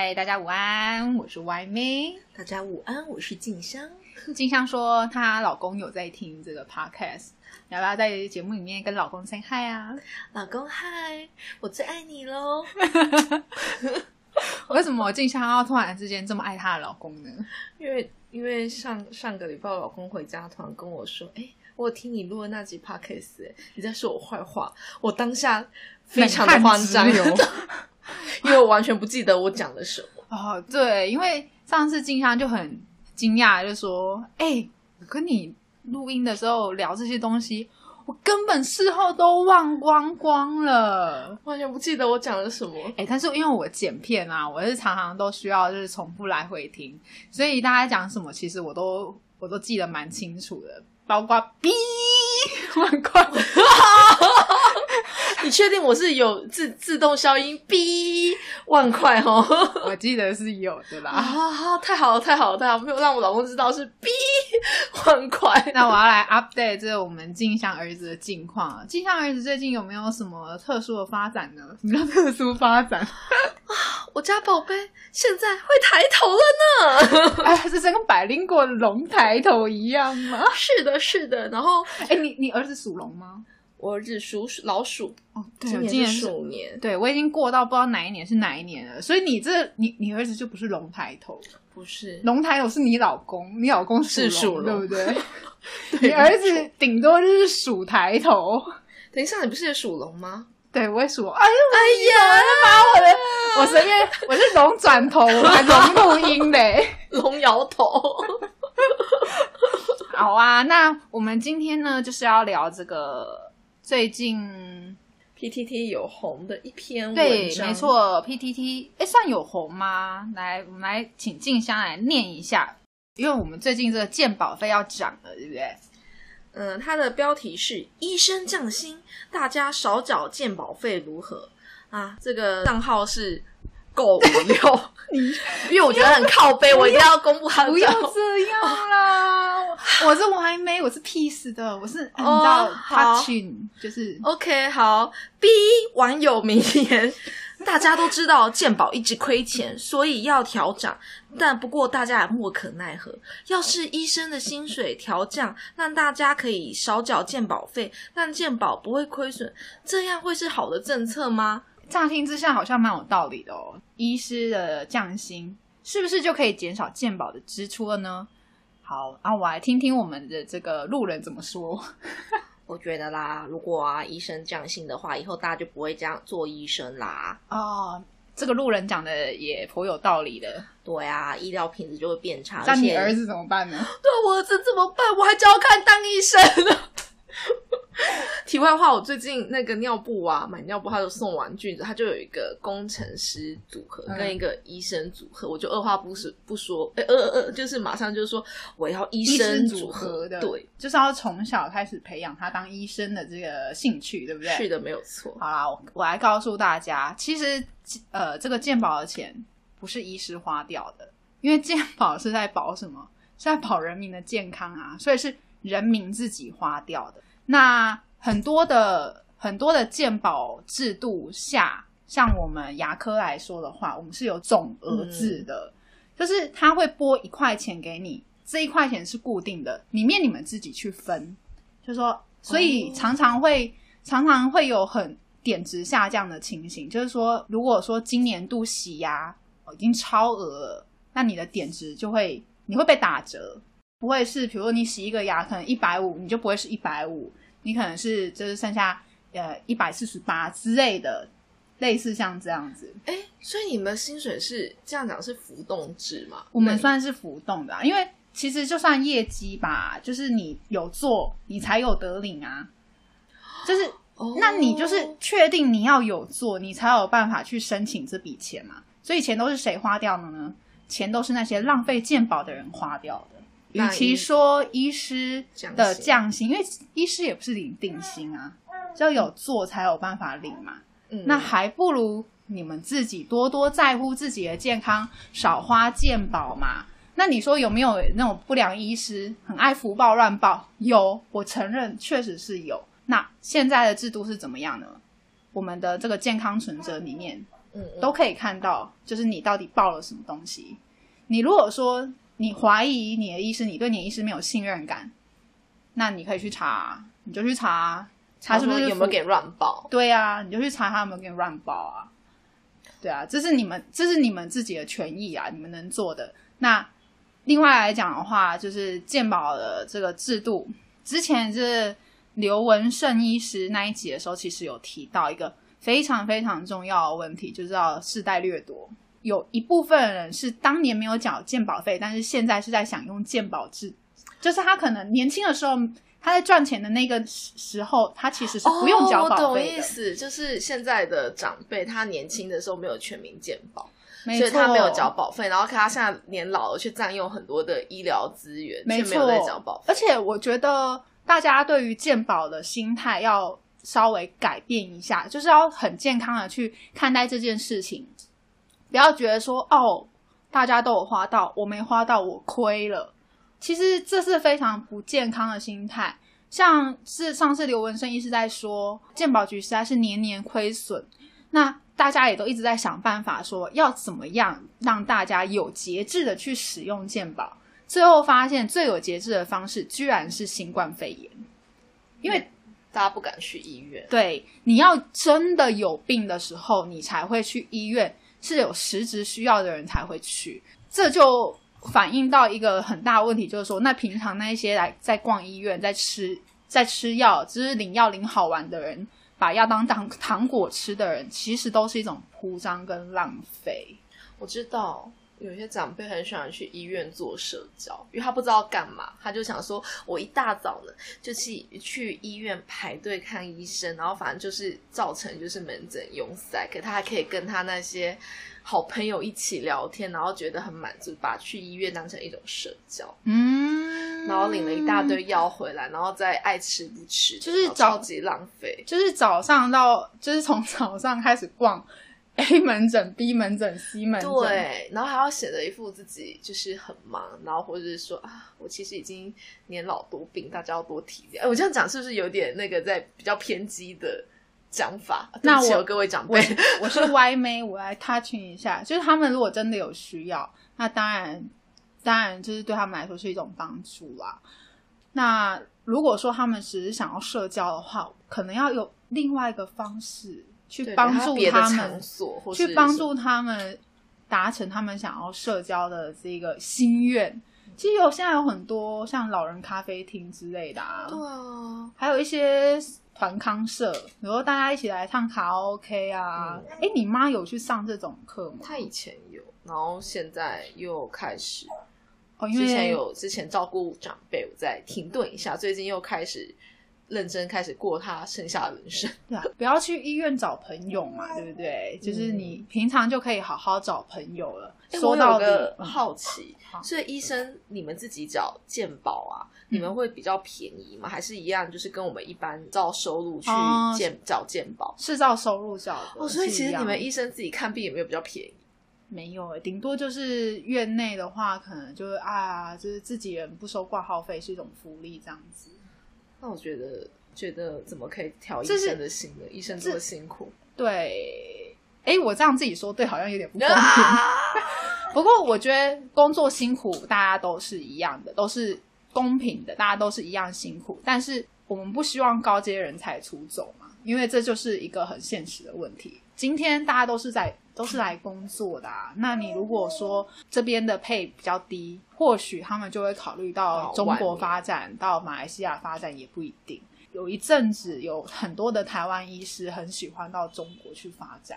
嗨，大家午安，我是 Y 妹。大家午安，我是静香。静香说她老公有在听这个 podcast，要不要在节目里面跟老公 say hi 啊？老公嗨，我最爱你喽！为什么静香要突然之间这么爱她的老公呢？因为因为上上个礼拜我老公回家，突然跟我说：“哎、我有听你录的那集 podcast，哎，你在说我坏话。”我当下非常的慌张，因为我完全不记得我讲了什么。哦，对，因为上次静香就很惊讶，就说：“哎、我跟你录音的时候聊这些东西，我根本事后都忘光光了。”完全不记得我讲了什么。哎、但是因为我剪片啊，我是常常都需要就是重复来回听，所以大家讲什么，其实我都我都记得蛮清楚的，包括哔万块，你确定我是有自自动消音？哔万块哦！我记得是有的啦。啊，太好了，太好了，太好了！没有让我老公知道是哔 万块。那我要来 update 这个我们静香儿子的近况了。静香儿子最近有没有什么特殊的发展呢？什么叫特殊发展？我家宝贝现在会抬头了呢。哎，是跟百灵果的龙抬头一样吗？是的，是的。然后哎，你你儿子属龙吗？我儿子属老鼠，哦，对，今年是鼠年，对，我已经过到不知道哪一年是哪一年了，所以你这你你儿子就不是龙抬头，不是龙抬头是你老公，你老公是属属对不对？对你儿子顶多就是鼠抬头。等一下，你不是也属龙吗？对，我也属。哎呦，哎呀，把我的，我随便，我是龙转头，我还龙录音嘞。龙摇头。好啊，那我们今天呢，就是要聊这个最近 PTT 有红的一篇文，章，没。错，PTT 哎算有红吗？来，我们来请静香来念一下，因为我们最近这个鉴保费要涨了，对不对？嗯，它的标题是“医生降薪，大家少缴鉴保费如何？”啊，这个账号是够无聊，因为我觉得很靠背，我一定要公布他的不要。这样啦！我是我还没，我是 peace 的，我是、你知哦道好 touching，就是。OK，好，B 网友名言。大家都知道鉴宝一直亏钱，所以要调涨。但不过大家也莫可奈何。要是医生的薪水调降，让大家可以少缴鉴保费，让鉴保不会亏损，这样会是好的政策吗？乍听之下好像蛮有道理的哦。医师的降薪是不是就可以减少健保的支出了呢？好啊，我来听听我们的这个路人怎么说。我觉得啦，如果啊医生降薪的话，以后大家就不会这样做医生啦。哦，这个路人讲的也颇有道理的。对啊，医疗品质就会变差。那你儿子怎么办呢？对我儿子怎么办？我还教看当医生呢。题外话，我最近那个尿布啊，买尿布，他就送玩具，他就有一个工程师组合嗯跟一个医生组合，我就二话不说不说，呃呃呃，就是马上就说我要医医生组合的，对，，就是要从小开始培养他当医生的这个兴趣，对不对？是的，没有错。好啦，我我来告诉大家，其实呃，这个健保的钱不是医师花掉的，因为健保是在保什么？是在保人民的健康啊，所以是人民自己花掉的。那很多的很多的健保制度下，像我们牙科来说的话，我们是有总额制的，就是他会拨一块钱给你，这一块钱是固定的，里面你们自己去分，就说，所以哦。常常会、常常会有很点值下降的情形，就是说，如果说今年度洗牙、哦、已经超额了，那你的点值就会你会被打折，不会是比如说你洗一个牙可能一百五，你就不会是一百五，你可能是就是剩下呃一百四十八之类的，类似像这样子。哎，所以你们薪水是这样讲是浮动制吗？我们算是浮动的、啊，因为其实就算业绩吧，就是你有做，你才有得领啊。就是，哦那你就是确定你要有做，你才有办法去申请这笔钱嘛。所以钱都是谁花掉的呢？钱都是那些浪费健保的人花掉的。与其医说医师的降薪，因为医师也不是领定薪啊，只有有做才有办法领嘛。嗯那还不如你们自己多多在乎自己的健康，少花健保嘛。那你说有没有那种不良医师很爱福报乱报？有，我承认确实是有。那现在的制度是怎么样呢？我们的这个健康存折里面嗯嗯都可以看到，就是你到底报了什么东西。你如果说你怀疑你的医师，你对你的医师没有信任感，那你可以去查，你就去查查是不是有没有给乱报？对啊，你就去查他有没有给你乱报啊。对啊，这是你们这是你们自己的权益啊，你们能做的。那另外来讲的话，就是健保的这个制度，之前是刘文胜医师那一集的时候，其实有提到一个非常非常重要的问题，就是要世代掠夺。有一部分人是当年没有缴健保费，但是现在是在享用健保制，就是他可能年轻的时候他在赚钱的那个时时候，他其实是不用缴哦、我懂保费的。意思，就是现在的长辈，他年轻的时候没有全民健保，所以他没有缴保费，然后看他现在年老了，去占用很多的医疗资源，没却没有在错缴保费。而且我觉得大家对于健保的心态要稍微改变一下，就是要很健康的去看待这件事情，不要觉得说哦，大家都有花到，我没花到，我亏了。其实这是非常不健康的心态。像是上次刘文生医师在说，健保局实在是年年亏损，那大家也都一直在想办法说要怎么样让大家有节制的去使用健保。最后发现最有节制的方式居然是新冠肺炎，因为大家不敢去医院，对你要真的有病的时候，你才会去医院，是有实质需要的人才会去，这就反映到一个很大问题，就是说，那平常那些来在逛医院、在吃、在吃药，只是领药领好玩的人，把药当糖糖果吃的人，其实都是一种铺张跟浪费。我知道有些长辈很喜欢去医院做社交，因为他不知道干嘛，他就想说，我一大早呢就去去医院排队看医生，然后反正就是造成就是门诊拥塞，可他还可以跟他那些好朋友一起聊天，然后觉得很满足，把去医院当成一种社交，嗯，然后领了一大堆药回来，然后再爱吃不吃，就是找超级浪费。就是早上到，就是从早上开始逛 A 门诊、B 门诊、C 门诊，对，然后还要显得一副自己就是很忙，然后或者是说啊，我其实已经年老多病，大家要多体谅。哎，我这样讲是不是有点那个在比较偏激的讲法？那我哦各位长我辈，我是歪妹，我来 touching 一下，就是他们如果真的有需要，那当然当然就是对他们来说是一种帮助啦。那如果说他们只是想要社交的话，可能要有另外一个方式去对帮助他们去帮助他们达成他们想要社交的这个心愿。其实有现在有很多像老人咖啡厅之类的啊，对啊，还有一些团康社，比如说大家一起来唱卡拉 OK 啊。哎、你妈有去上这种课吗？她以前有，然后现在又开始，哦，因为之前有之前照顾长辈，我再停顿一下，最近又开始认真开始过他剩下的人生。对啊，不要去医院找朋友嘛，对不对？就是你平常就可以好好找朋友了。说到底，有个嗯好奇好，所以医生你们自己找健保啊，你们会比较便宜吗？还是一样，就是跟我们一般照收入去哦健缴健保？是照收入找的哦，所以其实你们医生自己看病有没有比较便宜？没有诶，顶多就是院内的话，可能就是啊，就是自己人不收挂号费是一种福利这样子。那我觉得觉得怎么可以调医生的心呢？医生这么辛苦，对，哎，我这样自己说对，好像有点不公平。啊 不过我觉得工作辛苦，大家都是一样的，都是公平的，大家都是一样辛苦。但是我们不希望高阶人才出走嘛，因为这就是一个很现实的问题。今天大家都是在都是来工作的啊，那你如果说这边的配比较低，或许他们就会考虑到到中国发展，到马来西亚发展也不一定。有一阵子有很多的台湾医师很喜欢到中国去发展，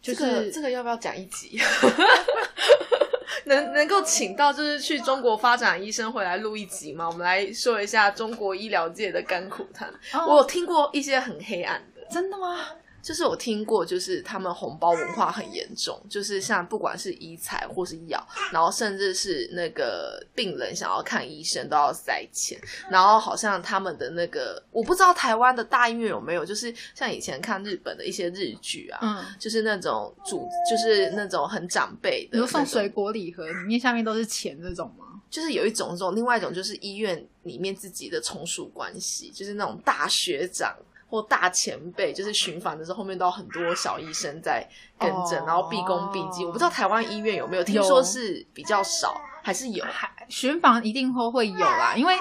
就这是个这个要不要讲一集？能能够请到就是去中国发展的医生回来录一集吗？我们来说一下中国医疗界的甘苦谈。哦我有听过一些很黑暗的，真的吗？就是我听过，就是他们红包文化很严重，就是像不管是医材或是药，然后甚至是那个病人想要看医生都要塞钱，然后好像他们的那个我不知道台湾的大医院有没有，就是像以前看日本的一些日剧啊，嗯，就是那种主，就是那种很长辈的，比如送水，果礼盒，里面下面都是钱这种吗？就是有一种这种，另外一种就是医院里面自己的从属关系，就是那种大学长或大前辈，就是巡访的时候，后面都有很多小医生在跟诊，哦然后毕恭毕敬。我不知道台湾医院有没有，听有说是比较少，还是有？还巡访一定会会有啦，因为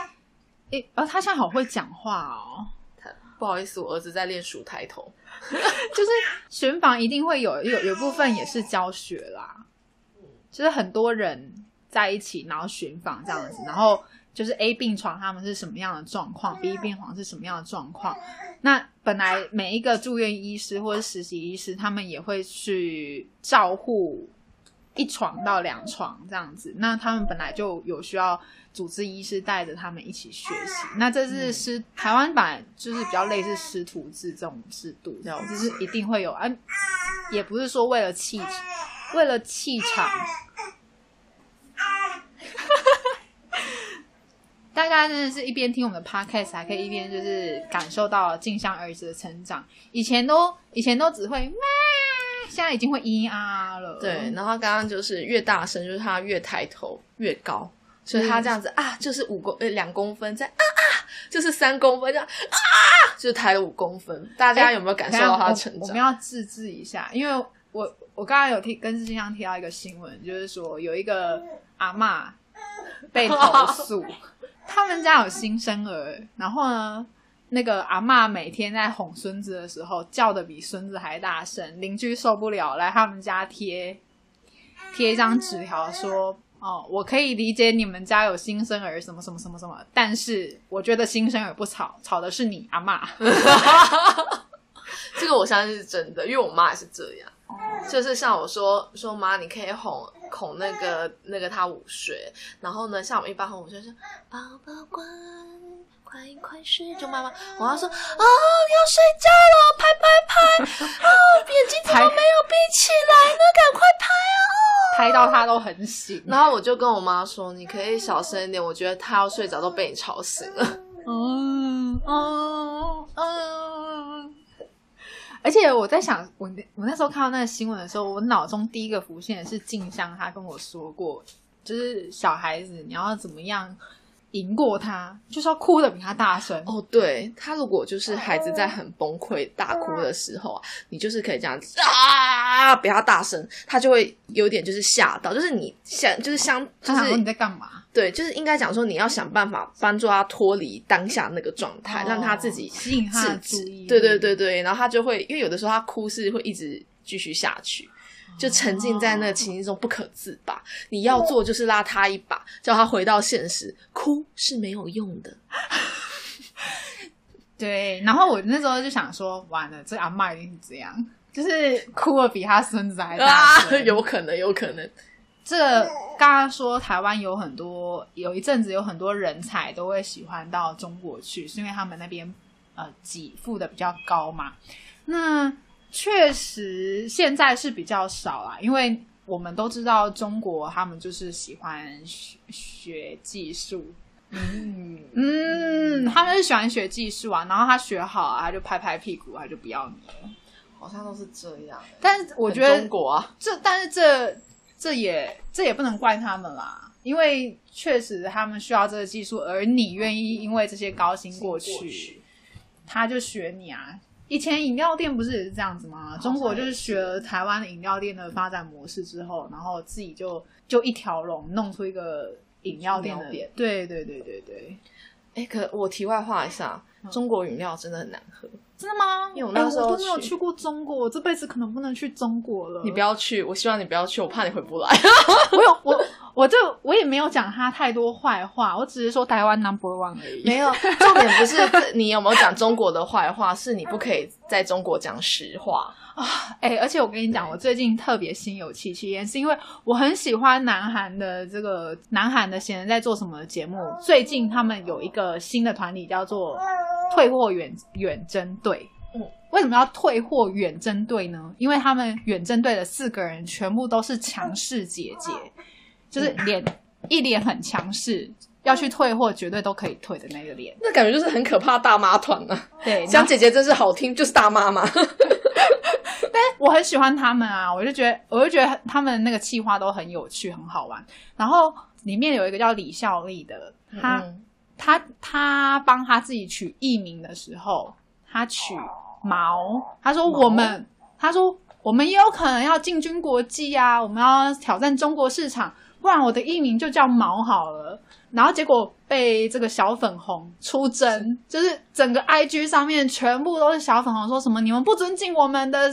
诶，呃，他现在好会讲话哦。不好意思，我儿子在练数抬头。就是巡访一定会有有有部分也是教学啦，就是很多人在一起，然后巡访这样子，然后就是 A 病床他们是什么样的状况，B 病床是什么样的状况。那本来每一个住院医师或者实习医师，他们也会去照护一床到两床这样子。那他们本来就有需要主治医师带着他们一起学习。那这是师、台湾版就是比较类似师徒制这种制度，这样就是一定会有啊，也不是说为了气为了气场。大家真的是一边听我们的 podcast，还可以一边就是感受到镜像儿子的成长。以前都以前都只会咩，现在已经会咿啊了。对，然后刚刚就是越大声，就是他越抬头越高，所以他这样子啊，就是五公呃两公分，再啊啊，就是三公分，这样啊，就是抬了五公分。大家有没有感受到他的成长？我们要自制一下，因为我我刚刚有听跟镜像提到一个新闻，就是说有一个阿嬷被投诉，他们家有新生儿，然后呢，那个阿嬷每天在哄孙子的时候叫的比孙子还大声，邻居受不了，来他们家贴贴一张纸条说。哦，我可以理解你们家有新生儿什么什么什么什么，但是我觉得新生儿不吵，吵的是你阿嬷。这个我相信是真的，因为我妈也是这样。就是像我说说妈，你可以哄哄那个那个他午睡，然后呢，像我们一般哄午睡是宝宝乖，快快睡，就妈妈我要说哦要睡觉了，拍拍拍，哦眼睛怎么没有闭起来呢？赶快拍哦！拍到他都很醒。然后我就跟我妈说，你可以小声一点，我觉得他要睡着都被你吵醒了。嗯嗯嗯。而且我在想，我我那时候看到那个新闻的时候，我脑中第一个浮现的是静香，她跟我说过，就是小孩子你要怎么样赢过他，就是要哭的比他大声。哦，对他如果就是孩子在很崩溃大哭的时候啊，你就是可以这样子啊，比他大声，他就会有点就是吓到，就是你想就是相就是他想说你在干嘛？对，就是应该讲说你要想办法帮助他脱离当下那个状态，哦让他自己吸引他的制止注意力对对对对，然后他就会因为有的时候他哭是会一直继续下去。就沉浸在那个情境中不可自拔。你要做就是拉他一把，叫他回到现实。哭是没有用的。对，然后我那时候就想说，完了，这阿嬷一定是这样，就是哭的比他孙子还大。有可能，有可能。这个刚刚说台湾有很多，有一阵子有很多人才都会喜欢到中国去，是因为他们那边呃给付的比较高嘛。那确实现在是比较少啦，因为我们都知道中国他们就是喜欢学学技术，嗯，嗯，他们是喜欢学技术啊，然后他学好啊，他就拍拍屁股，他就不要你了。好像都是这样。但是我觉得中国啊，这，但是这这也这也不能怪他们啦，因为确实他们需要这个技术，而你愿意因为这些高薪过去，他就学你啊。以前饮料店不是也是这样子吗？中国就是学了台湾的饮料店的发展模式之后，然后自己就就一条龙弄出一个饮料店的店对对对对对，哎，可我题外话一下，中国饮料真的很难喝。真的吗？因为我那时候哎我都没有去去过中国，我这辈子可能不能去中国了。你不要去，我希望你不要去，我怕你回不来。我有我我就我也没有讲他太多坏话，我只是说台湾 number one 而已。没有，重点不是你有没有讲中国的坏话，是你不可以在中国讲实话。哎、而且我跟你讲，我最近特别心有戚戚焉，是因为我很喜欢南韩的这个南韩的闲人在做什么的节目。最近他们有一个新的团体叫做退货远远征队。嗯，为什么要退货远征队呢？因为他们远征队的四个人全部都是强势姐姐，就是脸一脸很强势，要去退货绝对都可以退的那个脸。那感觉就是很可怕的大妈团啊！对，小姐姐真是好听，就是大妈嘛。但我很喜欢他们啊，我就觉得，我就觉得他们那个企划都很有趣，很好玩。然后里面有一个叫李孝利的，他、嗯他他帮他自己取艺名的时候，他取毛，他说我们，他说我们也有可能要进军国际啊，我们要挑战中国市场，不然我的艺名就叫毛好了。然后结果被这个小粉红出征，就是整个 IG 上面全部都是小粉红，说什么你们不尊敬我们的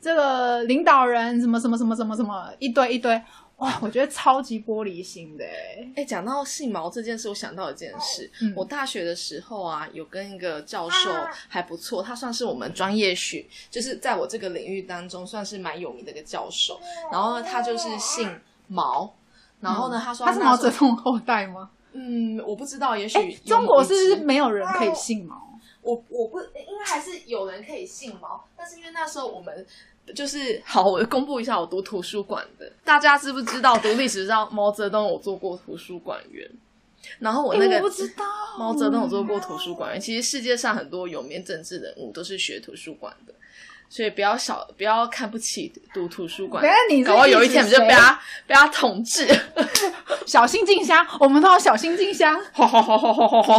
这个领导人，什么什么什么什么什么一堆一堆，哇，我觉得超级玻璃心的哎。哎，讲到姓毛这件事，我想到一件事。嗯我大学的时候啊，有跟一个教授还不错，他算是我们专业学，就是在我这个领域当中算是蛮有名的一个教授。然后呢，他就是姓毛。然后呢，他说他是毛泽东后代吗？嗯，我不知道，也许中国是不是没有人可以姓毛？我我不应该还是有人可以姓毛，但是因为那时候我们就是好，我公布一下我读图书馆的，大家知不知道读历史知道毛泽东有做过图书馆员，然后我那个、不知道毛泽东有做过图书馆员，其实世界上很多有名政治人物都是学图书馆的。所以不要小，不要看不起读图书馆等一下你，搞不好有一天意指谁你就被他被他统治。小心静香，我们都要小心静香。好好好好好好 好。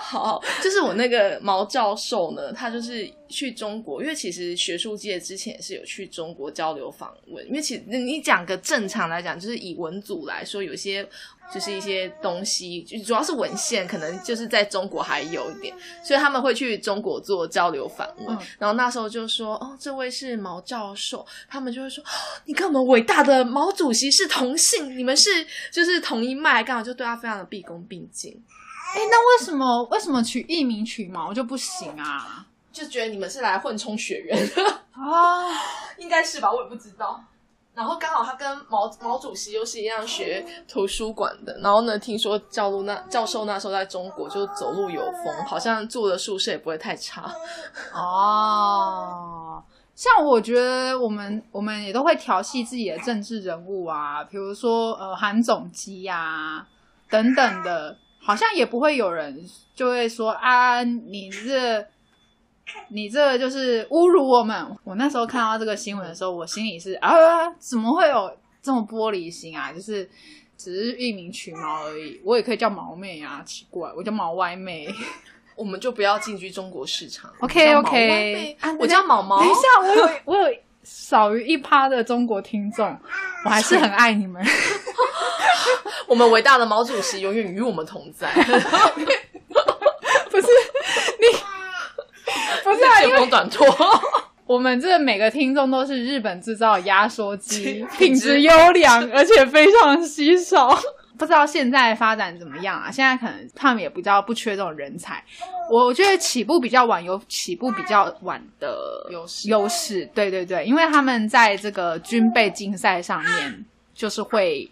好，就是我那个毛教授呢，他就是去中国，因为其实学术界之前也是有去中国交流访问。因为其实你讲个正常来讲，就是以文组来说，有些就是一些东西，就主要是文献，可能就是在中国还有一点，所以他们会去中国做交流访问。嗯然后那时候就说，哦，这位是毛教授，他们就会说，哦你跟我们伟大的毛主席是同姓，你们是就是同一脉，刚好就对他非常的毕恭毕敬。哎，那为什么为什么取艺名取毛就不行啊？就觉得你们是来混充血缘，啊，应该是吧？我也不知道。然后刚好他跟毛毛主席又是一样学图书馆的，然后呢，听说教路那教授那时候在中国就走路有风，好像住的宿舍也不会太差。哦，像我觉得我们我们也都会调戏自己的政治人物啊，比如说呃韩总机呀、等等的，好像也不会有人就会说啊，你这 你这就是侮辱我们。我那时候看到这个新闻的时候，我心里是啊，怎么会有这么玻璃心啊？就是只是一名取毛而已，我也可以叫毛妹啊，奇怪，我叫毛歪妹。我们就不要进军中国市场。OK OK，我叫毛毛等一。下，我有我有少于一趴的中国听众，我还是很爱你们。我们伟大的毛主席永远与我们同在。不是你，不是见为风短拖。我们这每个听众都是日本制造压缩机，品质品质优良，而且非常稀少。不知道现在发展怎么样啊？现在可能他们也比较不缺这种人才。我觉得起步比较晚，有起步比较晚的优势优势，对对对，因为他们在这个军备竞赛上面，就是会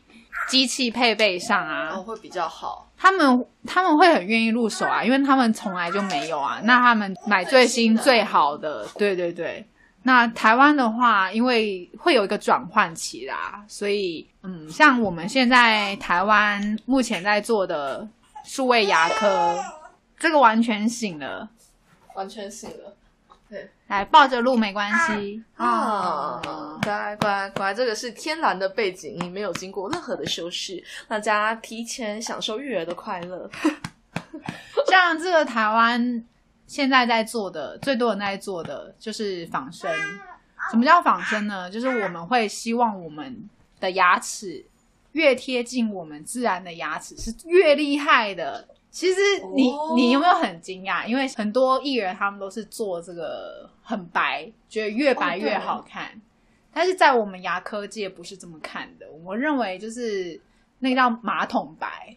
机器配备上啊，哦，会比较好。他们他们会很愿意入手啊，因为他们从来就没有啊。那他们买最新最好的，对对对。那台湾的话，因为会有一个转换期啦，所以嗯，像我们现在台湾目前在做的数位牙科，这个完全醒了，完全醒了。来抱着录没关系啊，乖乖乖，这个是天然的背景，你没有经过任何的修饰，大家提前享受育儿的快乐。像这个台湾现在在做的最多人在做的就是仿生。什么叫仿生呢？就是我们会希望我们的牙齿越贴近我们自然的牙齿是越厉害的。其实你、哦你有没有很惊讶？因为很多艺人他们都是做这个很白，觉得越白越好看。但是在我们牙科界不是这么看的，我认为就是那个叫马桶白。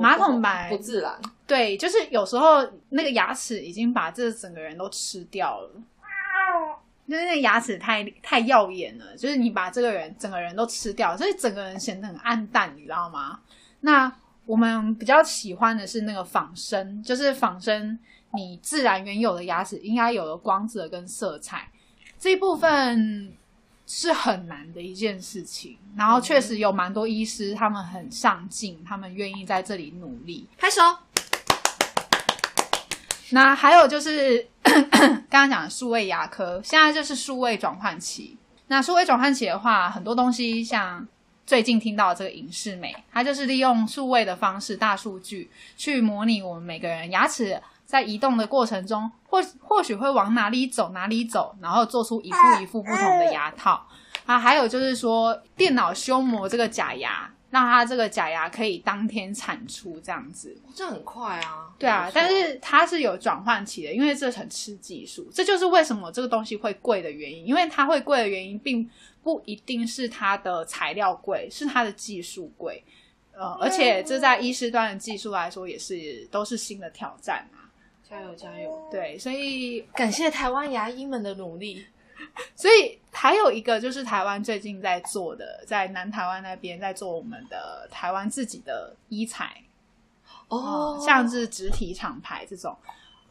马桶白不自然，对，就是有时候那个牙齿已经把这整个人都吃掉了，就是那个牙齿太太耀眼了，就是你把这个人整个人都吃掉，所以整个人显得很暗淡，你知道吗？那我们比较喜欢的是那个仿生，就是仿生你自然原有的牙齿应该有的光泽跟色彩，这一部分是很难的一件事情。然后确实有蛮多医师，他们很上进，他们愿意在这里努力。拍手。那还有就是 刚刚讲的数位牙科，现在就是数位转换期。那数位转换期的话，很多东西像最近听到的这个影视美，它就是利用数位的方式、大数据去模拟我们每个人牙齿在移动的过程中，或或许会往哪里走哪里走，然后做出一副一副不同的牙套啊。还有就是说，电脑修磨这个假牙，让它这个假牙可以当天产出这样子。这很快啊。对啊，但是它是有转换期的，因为这很吃技术。这就是为什么这个东西会贵的原因，因为它会贵的原因，并不一定是它的材料贵，是它的技术贵。呃，而且这在医师端的技术来说，也是都是新的挑战啊！加油加油！对，所以感谢台湾牙医们的努力。所以还有一个就是台湾最近在做的，在南台湾那边在做我们的台湾自己的医材哦，像是植体厂牌这种，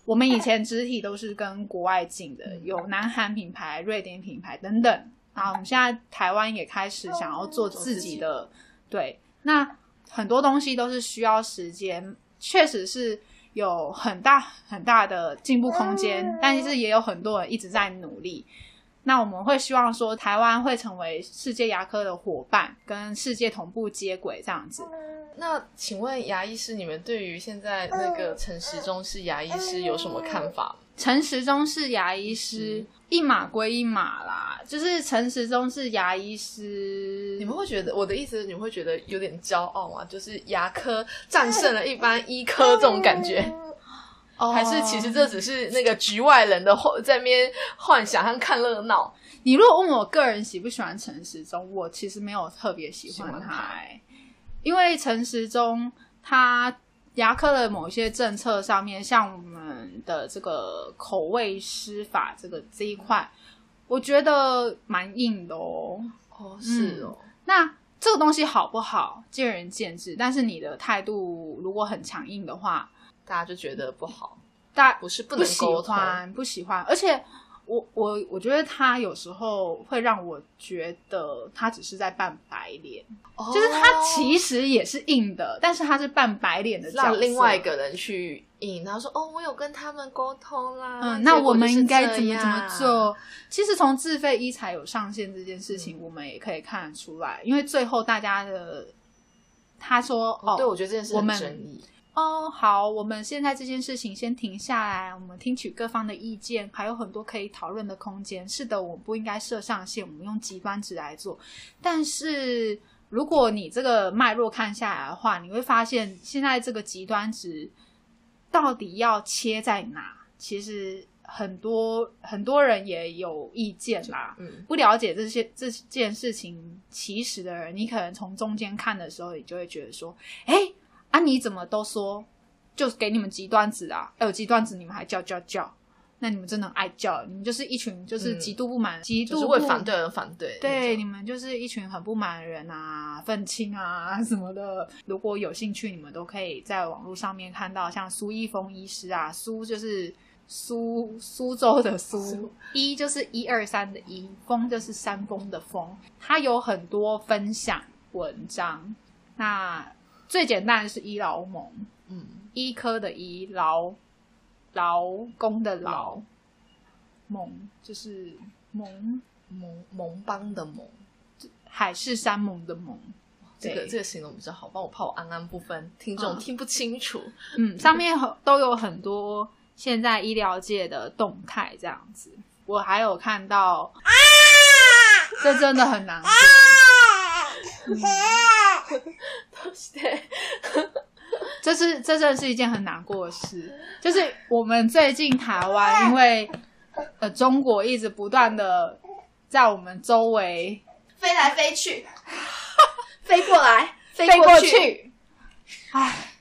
我们以前植体都是跟国外进的，有南韩品牌、瑞典品牌等等啊。我们现在台湾也开始想要做自己的，对，那。很多东西都是需要时间，确实是有很大很大的进步空间，但是也有很多人一直在努力。那我们会希望说，台湾会成为世界牙科的伙伴，跟世界同步接轨这样子。那请问牙医师，你们对于现在那个陈时中是牙医师有什么看法？陈时中是牙医师，一码归一码啦。就是陈时中是牙医师，你们会觉得我的意思，你们会觉得有点骄傲吗？就是牙科战胜了一般医科这种感觉，哦还是其实这只是那个局外人的在边幻想和看热闹？你如果问我个人喜不喜欢陈时中，我其实没有特别喜欢他，因为陈时中他。牙科的某些政策上面，像我们的这个口味施法这个这一块，我觉得蛮硬的哦。哦，是哦。那这个东西好不好，见仁见智。但是你的态度如果很强硬的话，大家就觉得不好。大家不是不喜欢，不喜欢，而且。我我我觉得他有时候会让我觉得他只是在扮白脸，就是他其实也是硬的，但是他是扮白脸的，让另外一个人去硬。然后说：“哦，我有跟他们沟通啦。”嗯，那我们应该怎么怎么做？其实从自费医材有上线这件事情，我们也可以看得出来，因为最后大家的他说：“哦，对我觉得这件事很争议。”哦，好，我们现在这件事情先停下来，我们听取各方的意见，还有很多可以讨论的空间。是的，我不应该设上限，我们用极端值来做。但是，如果你这个脉络看下来的话，你会发现现在这个极端值到底要切在哪？其实很多很多人也有意见啦。嗯，不了解这些这件事情起始的人，你可能从中间看的时候，你就会觉得说，哎。啊！你怎么都说，就给你们极端子啊！有极端子，你们还叫叫叫，那你们真的爱叫，你们就是一群就是极度不满、极度会反对而反对。对，你们就是一群很不满的人啊，愤青啊什么的。如果有兴趣，你们都可以在网络上面看到，像苏一峰医师啊，苏就是苏苏州的苏，一就是一二三的一，峰就是山峰的峰，他有很多分享文章。那最简单的是医劳盟，嗯，医科的医劳劳工的劳盟就是盟盟盟邦的盟，海誓山盟的盟。这个这个形容比较好，帮我怕我安安不分，听众听不清楚。嗯，上面都有很多现在医疗界的动态，这样子。我还有看到，这真的很难。对，这是这真的是一件很难过的事。就是我们最近台湾，因为呃中国一直不断的在我们周围飞来飞去，飞过来，飞过去。唉，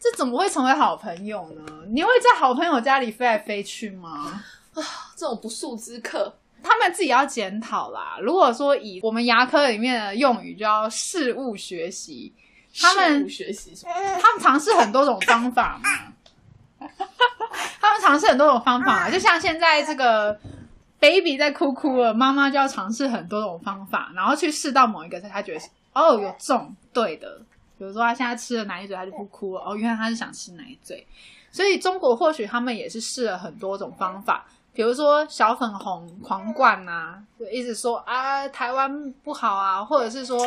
这怎么会成为好朋友呢？你会在好朋友家里飞来飞去吗？啊，这种不速之客。他们自己要检讨啦。如果说以我们牙科里面的用语，叫事物学习。他们学习什么？他们尝试很多种方法嘛。他们尝试很多种方法，就像现在这个 baby 在哭哭了，妈妈就要尝试很多种方法，然后去试到某一个，他觉得哦有中对的。比如说他现在吃了奶嘴，他就不哭了。哦，原来他是想吃奶嘴。所以中国或许他们也是试了很多种方法。比如说小粉红狂灌呐，就一直说啊台湾不好啊，或者是说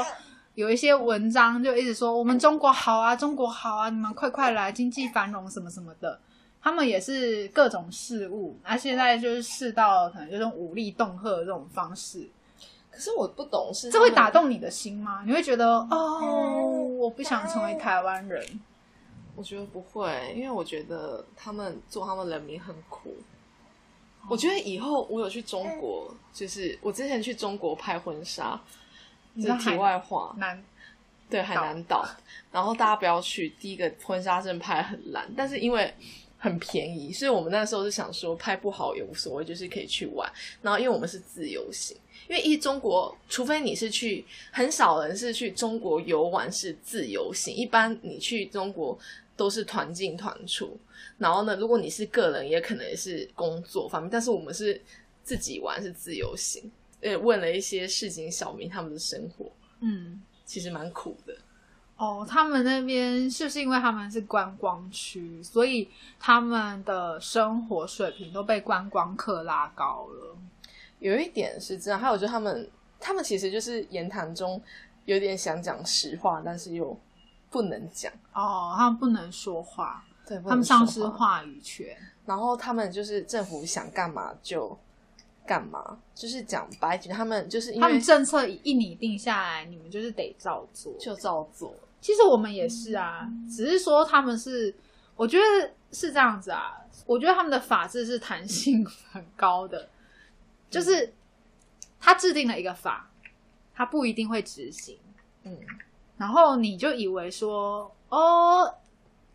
有一些文章就一直说我们中国好啊，中国好啊，你们快快来，经济繁荣什么什么的。他们也是各种事物，那、现在就是试到可能就是用武力恫吓的这种方式，可是我不懂是这会打动你的心吗？你会觉得哦，我不想成为台湾人。我觉得不会，因为我觉得他们做他们人民很苦。我觉得以后我有去中国，就是我之前去中国拍婚纱，这是题外话，南对海南岛，然后大家不要去。第一个婚纱真的拍得很烂，但是因为很便宜，所以我们那时候是想说拍不好也无所谓，就是可以去玩。然后因为我们是自由行，因为一中国，除非你是去，很少人是去中国游玩是自由行，一般你去中国都是团进团出。然后呢，如果你是个人，也可能也是工作方面，但是我们是自己玩，是自由行。呃，问了一些市井小民他们的生活，嗯。其实蛮苦的。哦，他们那边是不是因为他们是观光区，所以他们的生活水平都被观光客拉高了？有一点是这样，还有就是他们，他们其实就是言谈中有点想讲实话，但是又不能讲，哦，他们不能说话，对，他们丧失说话。话语权。然后他们就是政府想干嘛就干嘛，就是讲白点，他们就是因为他们政策一拟定下来，你们就是得照做。就照做。其实我们也是啊，只是说他们是，我觉得是这样子啊。我觉得他们的法治是弹性很高的，就是他制定了一个法，他不一定会执行，嗯，然后你就以为说，哦，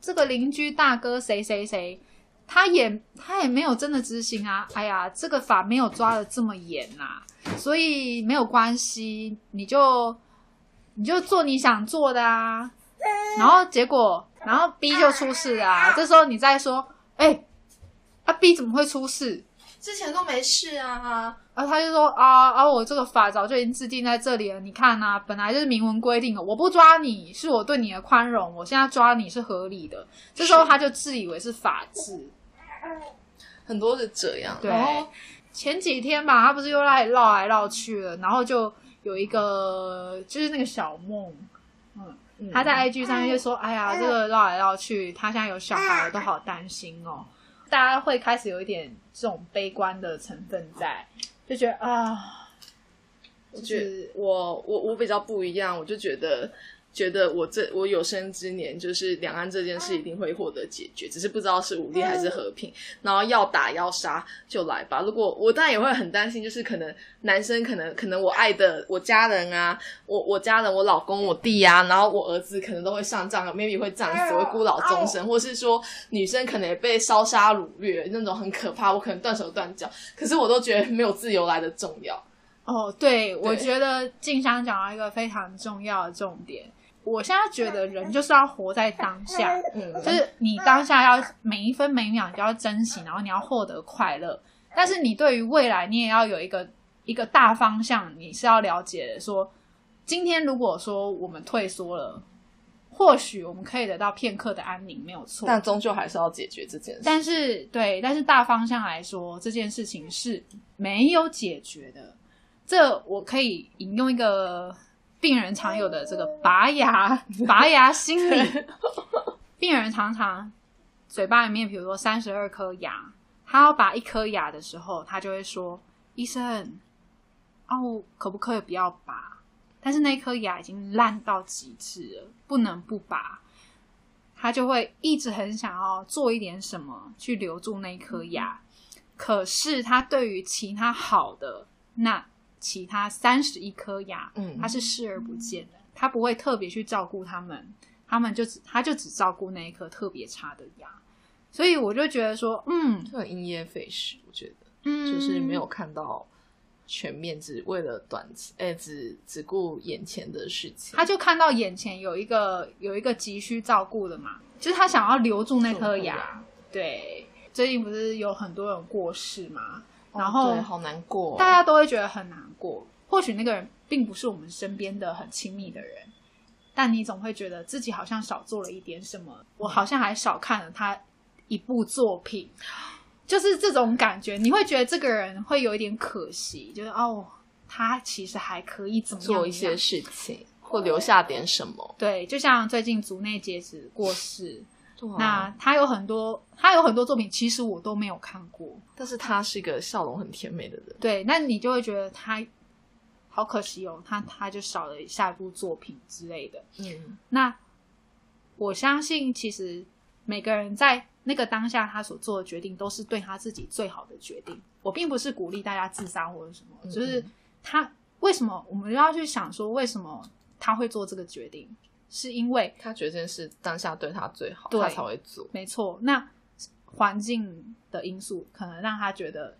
这个邻居大哥谁谁谁，他也他也没有真的执行啊。哎呀，这个法没有抓的这么严呐、所以没有关系，你就你就做你想做的啊。然后结果，然后 B 就出事啊。这时候你再说，哎、啊 B 怎么会出事？之前都没事啊，然后他就说啊啊，我这个法早就已经制定在这里了，你看呐、本来就是明文规定的，我不抓你是我对你的宽容，我现在抓你是合理的。这时候他就自以为是法治。很多是这样。对前几天吧，他不是又来绕来绕去了，然后就有一个就是那个小梦，嗯，嗯他在 IG 上面就说：“哎呀，这个绕来绕去，他现在有小孩了，都好担心哦。”大家会开始有一点这种悲观的成分在，就觉得啊，我觉就是得我我我比较不一样，我就觉得觉得我这我有生之年，就是两岸这件事一定会获得解决，只是不知道是武力还是和平。然后要打要杀就来吧。如果我当然也会很担心，就是可能男生可能可能我爱的我家人啊，我我家人我老公我弟啊，然后我儿子可能都会上葬，maybe 会战死，会孤老终生，或是说女生可能也被烧杀掳掠那种很可怕，我可能断手断脚。可是我都觉得没有自由来的重要。哦，对，我觉得静香讲到一个非常重要的重点。我现在觉得人就是要活在当下，嗯，就是你当下要每一分每秒你都要珍惜，然后你要获得快乐。但是你对于未来，你也要有一个一个大方向，你是要了解的。说今天如果说我们退缩了，或许我们可以得到片刻的安宁，没有错。但终究还是要解决这件事。但是对，但是大方向来说，这件事情是没有解决的。这我可以引用一个病人常有的这个拔牙 拔牙心理。病人常常嘴巴里面，比如说三十二颗牙，他要拔一颗牙的时候，他就会说：“医生，啊，我可不可以不要拔？”但是那颗牙已经烂到极致了，不能不拔。他就会一直很想要做一点什么去留住那颗牙，可是他对于其他好的那其他三十一颗牙，嗯他是视而不见的，他不会特别去照顾他们，他们就只他就只照顾那一颗特别差的牙，所以我就觉得说，嗯就很因噎废食，我觉得嗯，就是没有看到全面，只为了短期，哎、只只顾眼前的事情。他就看到眼前有一个有一个急需照顾的嘛，就是他想要留住那颗牙。对，最近不是有很多人过世嘛，哦然后对，好难过哦、大家都会觉得很难过。或许那个人并不是我们身边的很亲密的人，但你总会觉得自己好像少做了一点什么，我好像还少看了他一部作品，就是这种感觉。你会觉得这个人会有一点可惜，就是哦，他其实还可以怎么做一些事情，或留下点什么。对，就像最近竹内结子过世，那他有很多，他有很多作品，其实我都没有看过。但是他是一个笑容很甜美的人。对，那你就会觉得他好可惜哦，他他就少了下一部作品之类的。嗯那我相信，其实每个人在那个当下，他所做的决定都是对他自己最好的决定。我并不是鼓励大家自杀或者什么，嗯就是他为什么我们要去想说，为什么他会做这个决定，是因为他觉得这件事当下对他最好，他才会做。没错，那环境的因素可能让他觉得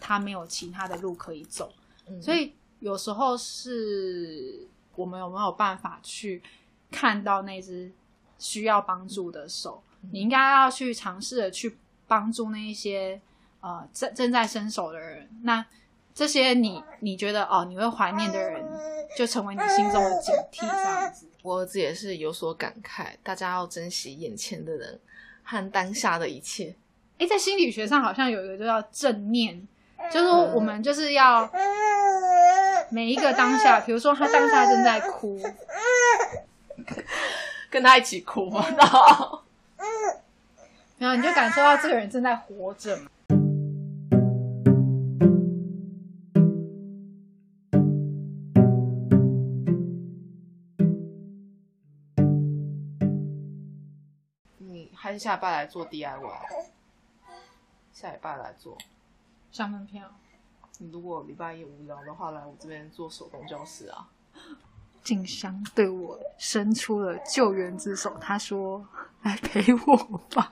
他没有其他的路可以走，嗯所以有时候是我们有没有办法去看到那只需要帮助的手？你应该要去尝试的去帮助那一些呃正正在伸手的人。那这些你你觉得哦你会怀念的人，就成为你心中的警惕，这样子。我儿子也是有所感慨，大家要珍惜眼前的人和当下的一切。诶，在心理学上好像有一个就叫正念，就是说我们就是要每一个当下，比如说他当下正在哭，跟他一起哭？然后然后你就感受到这个人正在活着嘛。还是下礼拜来做 DIY，下礼拜来做。上门票，你如果礼拜一无聊的话，来我这边做手工教室啊。静香对我伸出了救援之手，他 说：“来陪我吧。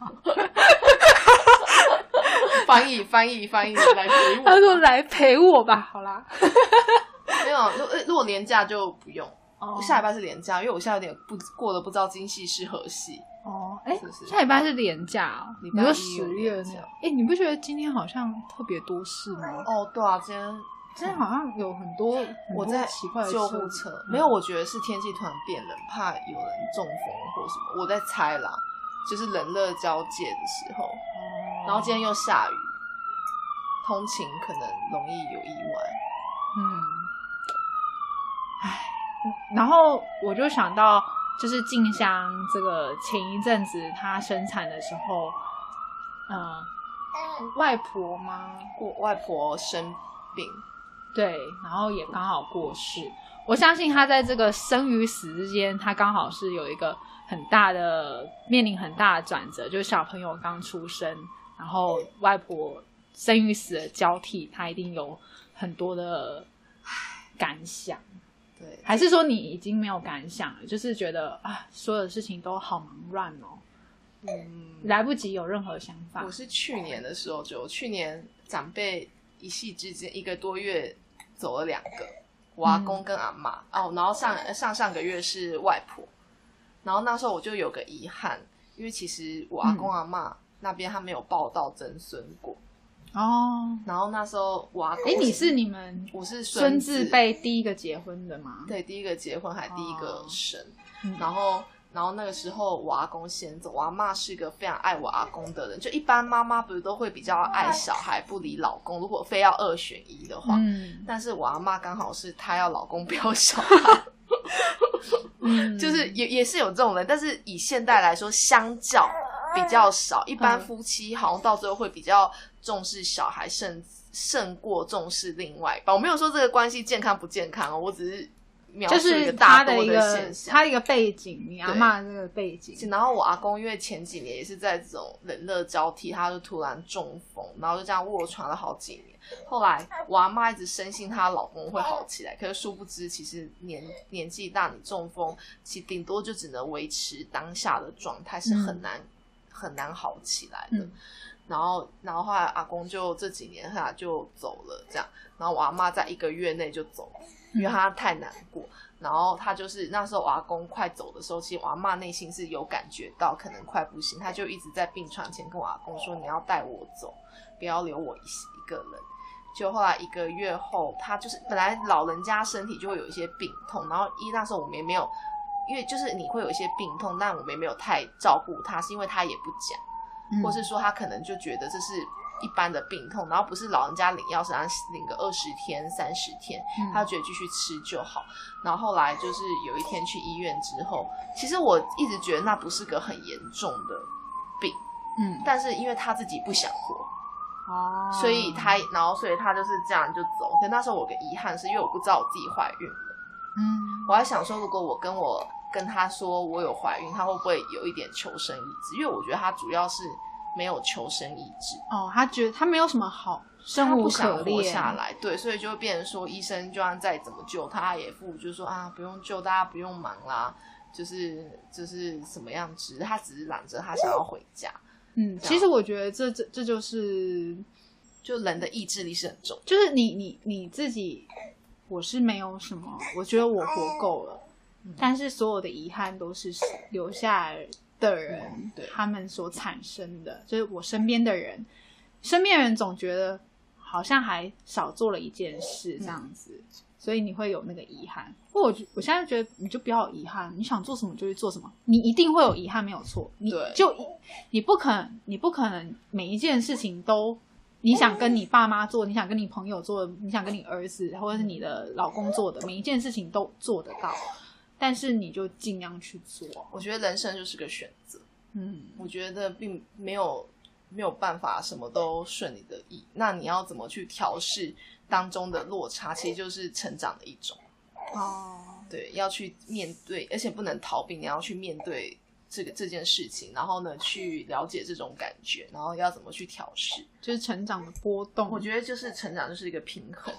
翻译翻译翻译来陪”我。他说：“来陪我吧。”好啦，没有，如果年假就不用。哦我下礼拜是年假，因为我现在有点不过得不知道今夕是何夕。下礼拜是连假你说十月有连假那个，哎，你不觉得今天好像特别多事吗？哦，对啊，今天今天好像有很多我在奇怪的救事护车，嗯没有，我觉得是天气突然变冷，怕有人中风或什么，我在猜啦，就是冷热交界的时候，哦然后今天又下雨，通勤可能容易有意外。嗯，唉，然后我就想到，就是静香这个前一阵子她生产的时候，嗯、外婆吗？过外婆生病，对，然后也刚好过世。我相信她在这个生与死之间，她刚好是有一个很大的面临很大的转折，就是小朋友刚出生，然后外婆生与死的交替，她一定有很多的感想。对，还是说你已经没有感想了，就是觉得啊，所有的事情都好忙乱哦，嗯，来不及有任何想法。我。是去年的时候就，去年长辈一夕之间一个多月走了两个，我阿公跟阿妈、哦，然后上上上个月是外婆，然后那时候我就有个遗憾，因为其实我阿公阿妈那边他没有报到曾孙过，哦，然后那时候我阿公，哎，你是你们我是孙子子辈第一个结婚的吗？对第一个结婚还第一个生，嗯，然后，然后那个时候我阿公先走，我阿妈是一个非常爱我阿公的人。就一般妈妈不是都会比较爱小孩，不理老公。如果非要二选一的话，嗯但是我阿妈刚好是她要老公不要小孩，嗯，就是也也是有这种人，但是以现代来说，相较比较少。一般嗯夫妻好像到最后会比较重视小孩胜胜过重视另外一半。我没有说这个关系健康不健康哦，我只是描就述一个大多的一个现象。他的一个背景，你阿对妈这个背景，然后我阿公因为前几年也是在这种冷热交替，他就突然中风，然后就这样卧床了好几年。后来我阿妈一直深信她老公会好起来，可是殊不知，其实年年纪大，你中风，其实顶多就只能维持当下的状态，是很难、很难好起来的。嗯然后，然后后来阿公就这几年他就走了，这样，然后我阿妈在一个月内就走了，因为她太难过。然后她就是那时候我阿公快走的时候，其实我阿妈内心是有感觉到可能快不行，她就一直在病床前跟我阿公说：“你要带我走，不要留我一一个人。”就后来一个月后，他就是本来老人家身体就会有一些病痛，然后一那时候我们也没有，因为就是你会有一些病痛，但我们也没有太照顾他，是因为他也不讲。嗯或是说他可能就觉得这是一般的病痛，然后不是老人家领药是让领个二十天、三十天，嗯他觉得继续吃就好。然后后来就是有一天去医院之后，其实我一直觉得那不是个很严重的病，嗯但是因为他自己不想活，哦所以他然后所以他就是这样就走。可那时候我有个遗憾是因为我不知道我自己怀孕了，嗯我还想说如果我跟我跟他说我有怀孕，他会不会有一点求生意志？因为我觉得他主要是没有求生意志。哦，他觉得他没有什么好生他无不想活可恋下来，对，所以就会变成说，医生就算再怎么救他，也不就说啊，不用救，大家不用忙啦，就是就是什么样子，他只是懒着他想要回家，嗯，其实我觉得这这这就是就人的意志力是很重要。就是你你你自己，我是没有什么，我觉得我活够了，嗯但是所有的遗憾都是留下来的人、他们所产生的，就是我身边的人，身边人总觉得好像还少做了一件事这样子。所以你会有那个遗憾，不过我觉我现在觉得你就不要有遗憾，你想做什么就去做什么，你一定会有遗憾，没有错。你对。就你不可能，你不可能每一件事情都你想跟你爸妈做，你想跟你朋友做，你想跟你儿子或者是你的老公做的每一件事情都做得到，但是你就尽量去做。我觉得人生就是个选择，嗯，我觉得并没有没有办法什么都顺你的意，那你要怎么去调试当中的落差，其实就是成长的一种。哦，对，要去面对，而且不能逃避，你要去面对这个这件事情，然后呢，去了解这种感觉，然后要怎么去调试。就是成长的波动。我觉得就是成长就是一个平衡，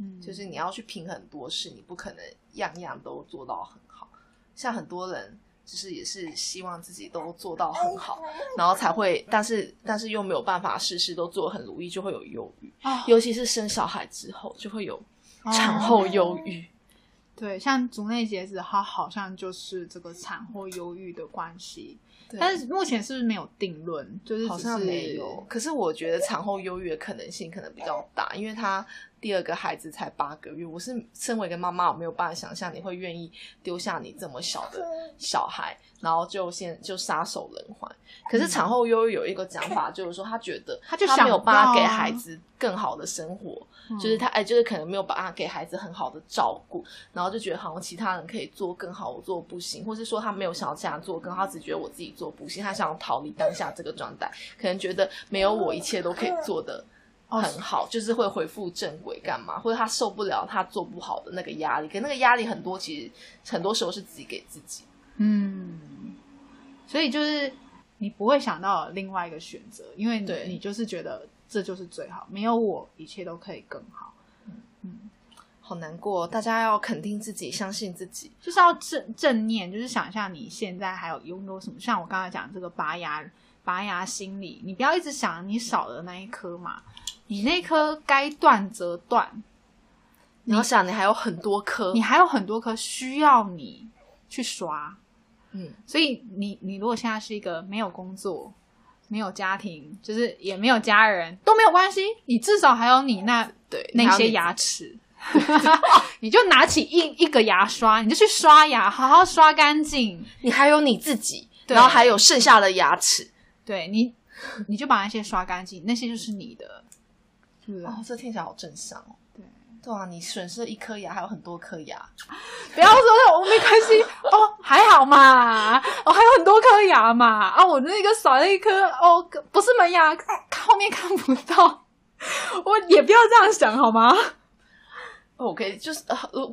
嗯，就是你要去平衡很多事，你不可能样样都做到很好。像很多人就是也是希望自己都做到很好，然后才会，但是但是又没有办法事事都做很如意，就会有忧郁，啊尤其是生小孩之后就会有产后忧郁。对，像竹内结子，它好像就是这个产后忧郁的关系，但是目前是不是没有定论？就是好像没有，可是我觉得产后忧郁的可能性可能比较大，因为他第二个孩子才八个月。我是身为一个妈妈，我没有办法想象你会愿意丢下你这么小的 小孩，然后就先就撒手人寰。可是产后忧郁有一个讲法，就是说他觉得他就想没有办法给孩子更好的生活，嗯就是他哎，就是可能没有办法给孩子很好的照顾，然后就觉得好像其他人可以做更好，我做不行，或是说他没有想要这样做更好，他只觉得我自己做不行，他想要逃离当下这个状态，可能觉得没有我一切都可以做的哦很好，就是会回复正轨干嘛，或者他受不了他做不好的那个压力，可那个压力很多，其实很多时候是自己给自己。嗯，所以就是你不会想到另外一个选择，因为你你就是觉得这就是最好，没有我一切都可以更好，嗯好难过，大家要肯定自己，相信自己。就是要正正念，就是想象你现在还有拥有什么，像我刚才讲这个拔牙拔牙心理，你不要一直想你少的那一颗嘛，你那颗该断则断，你要想，你还有很多颗，你还有很多颗需要你去刷，嗯，所以你你如果现在是一个没有工作、没有家庭，就是也没有家人都没有关系，你至少还有你那对，那些还有你牙齿，你就拿起一一个牙刷，你就去刷牙，好好刷干净。你还有你自己，对然后还有剩下的牙齿。对你，你就把那些刷干净，那些就是你的，哦，这听起来好正向哦。对，对啊，你损失了一颗牙，还有很多颗牙。不要说那我没关系哦，还好嘛，我、还有很多颗牙嘛，啊，我那个少了一颗哦，不是门牙，后面看不到，我也不要这样想好吗？哦我可以就是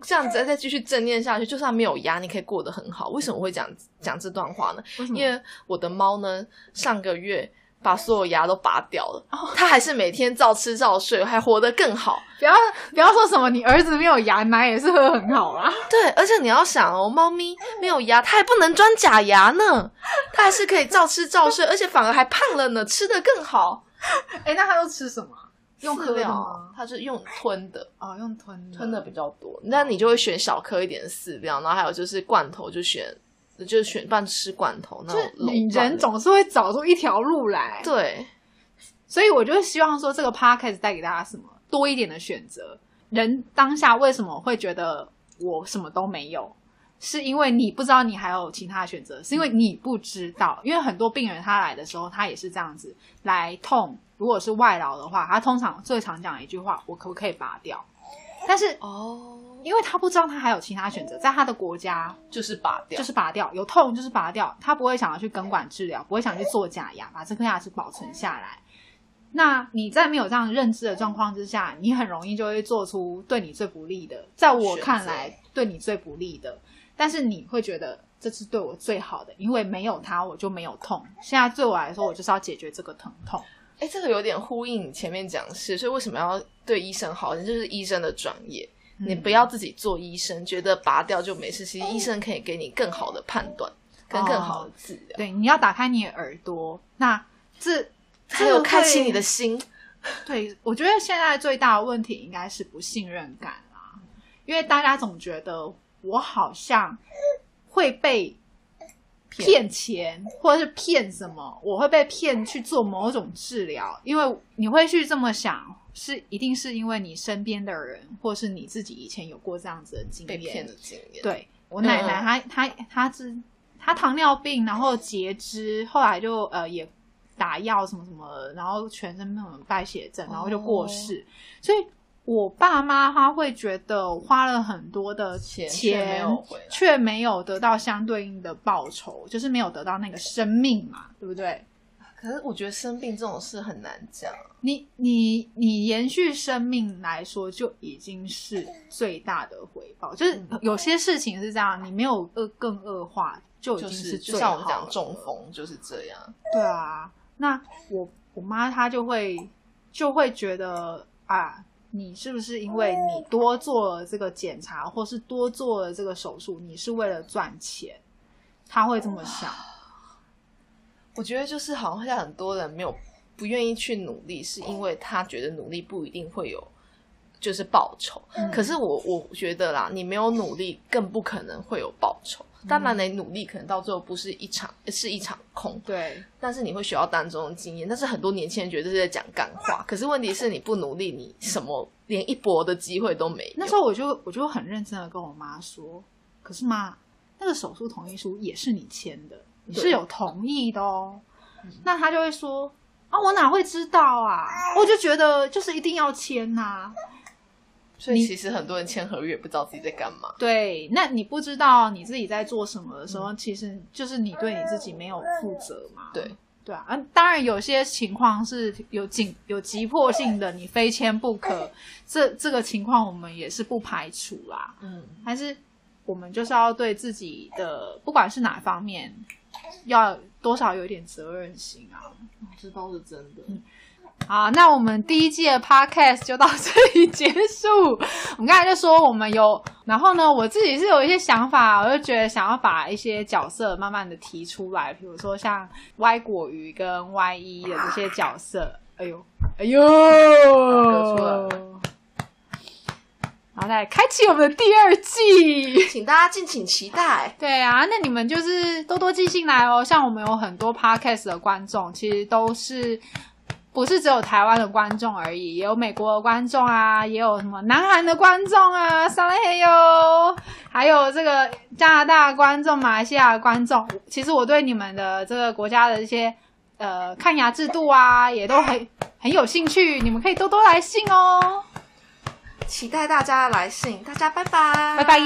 这样子再继续正念下去，就算没有牙，你可以过得很好。为什么我会讲讲这段话呢？因为我的猫呢，上个月把所有牙都拔掉了，哦它还是每天照吃照睡，还活得更好。不要不要说什么你儿子没有牙，奶也是喝很好啦。对，而且你要想哦，猫咪没有牙，它还不能装假牙呢，它还是可以照吃照睡，而且反而还胖了呢，吃得更好。哎，那它都吃什么？用饲喝的料吗？它是用吞的，哦，用吞的吞的比较多，那你就会选小颗一点的饲料，然后还有就是罐头就选，就是选半吃罐头那种笼你人总是会找出一条路来。对，所以我就希望说，这个 podcast 带给大家什么多一点的选择。人当下为什么会觉得我什么都没有？是因为你不知道你还有其他的选择，是因为你不知道。因为很多病人他来的时候，他也是这样子来痛。如果是外劳的话，他通常最常讲一句话：“我可不可以拔掉？”但是哦，因为他不知道他还有其他选择，在他的国家就是拔掉，就是拔掉，有痛就是拔掉，他不会想要去根管治疗，不会想去做假牙，把这颗牙齿保存下来。那你在没有这样认知的状况之下，你很容易就会做出对你最不利的，在我看来对你最不利的，但是你会觉得这是对我最好的，因为没有它我就没有痛。现在对我来说，我就是要解决这个疼痛。哎，这个有点呼应你前面讲的是，所以为什么要对医生好？你就是医生的专业，你不要自己做医生，觉得拔掉就没事。其实医生可以给你更好的判断，跟更好的治疗。对，你要打开你的耳朵，那这。还有开启你的心，对我觉得现在最大的问题应该是不信任感啦，因为大家总觉得我好像会被骗钱，或者是骗什么，我会被骗去做某种治疗，因为你会去这么想，是一定是因为你身边的人，或是你自己以前有过这样子的经验，被骗的经验。对我奶奶，她她她是她糖尿病，然后截肢，后来就呃也。打药什么什么，然后全身那种败血症，然后就过世。所以，我爸妈他会觉得花了很多的钱，钱却没有得到相对应的报酬，就是没有得到那个生命嘛，对不对？可是我觉得生病这种事很难讲。你你你延续生命来说，就已经是最大的回报。就是有些事情是这样，你没有恶更恶化，就已经是就像我们讲中风就是这样。对啊。那我我妈她就会就会觉得啊，你是不是因为你多做了这个检查，或是多做了这个手术，你是为了赚钱？他会这么想。我觉得就是好像很多人没有不愿意去努力，是因为他觉得努力不一定会有就是报酬。可是我我觉得啦，你没有努力，更不可能会有报酬。当然，你努力可能到最后不是一场，是一场空。对，但是你会学到当中的经验。但是很多年轻人觉得是在讲干话，可是问题是你不努力，你什么连一搏的机会都没有。那时候我就我就很认真的跟我妈说：“可是妈，那个手术同意书也是你签的，你是有同意的哦。”那她就会说：“啊，我哪会知道啊？我就觉得就是一定要签呐。”所以其实很多人签合约也不知道自己在干嘛。对，那你不知道你自己在做什么的时候，其实就是你对你自己没有负责嘛。对，对啊。当然有些情况是有紧有急迫性的，你非签不可。这这个情况我们也是不排除啦。嗯，还是我们就是要对自己的不管是哪方面，要多少有点责任心啊。这倒是真的。好，那我们第一季的 podcast 就到这里结束。我们刚才就说我们有，然后呢，我自己是有一些想法，我就觉得想要把一些角色慢慢的提出来，比如说像歪果鱼跟歪一的这些角色。哎呦，哎呦，然后再开启我们的第二季，请大家敬请期待。对啊，那你们就是多多寄信来哦。像我们有很多 podcast 的观众，其实都是。不是只有台湾的观众而已，也有美国的观众啊，也有什么南韩的观众啊，上来嘿哟，还有这个加拿大观众、马来西亚的观众。其实我对你们的这个国家的一些呃看牙制度啊，也都很很有兴趣，你们可以多多来信哦。期待大家来信，大家拜拜，拜拜。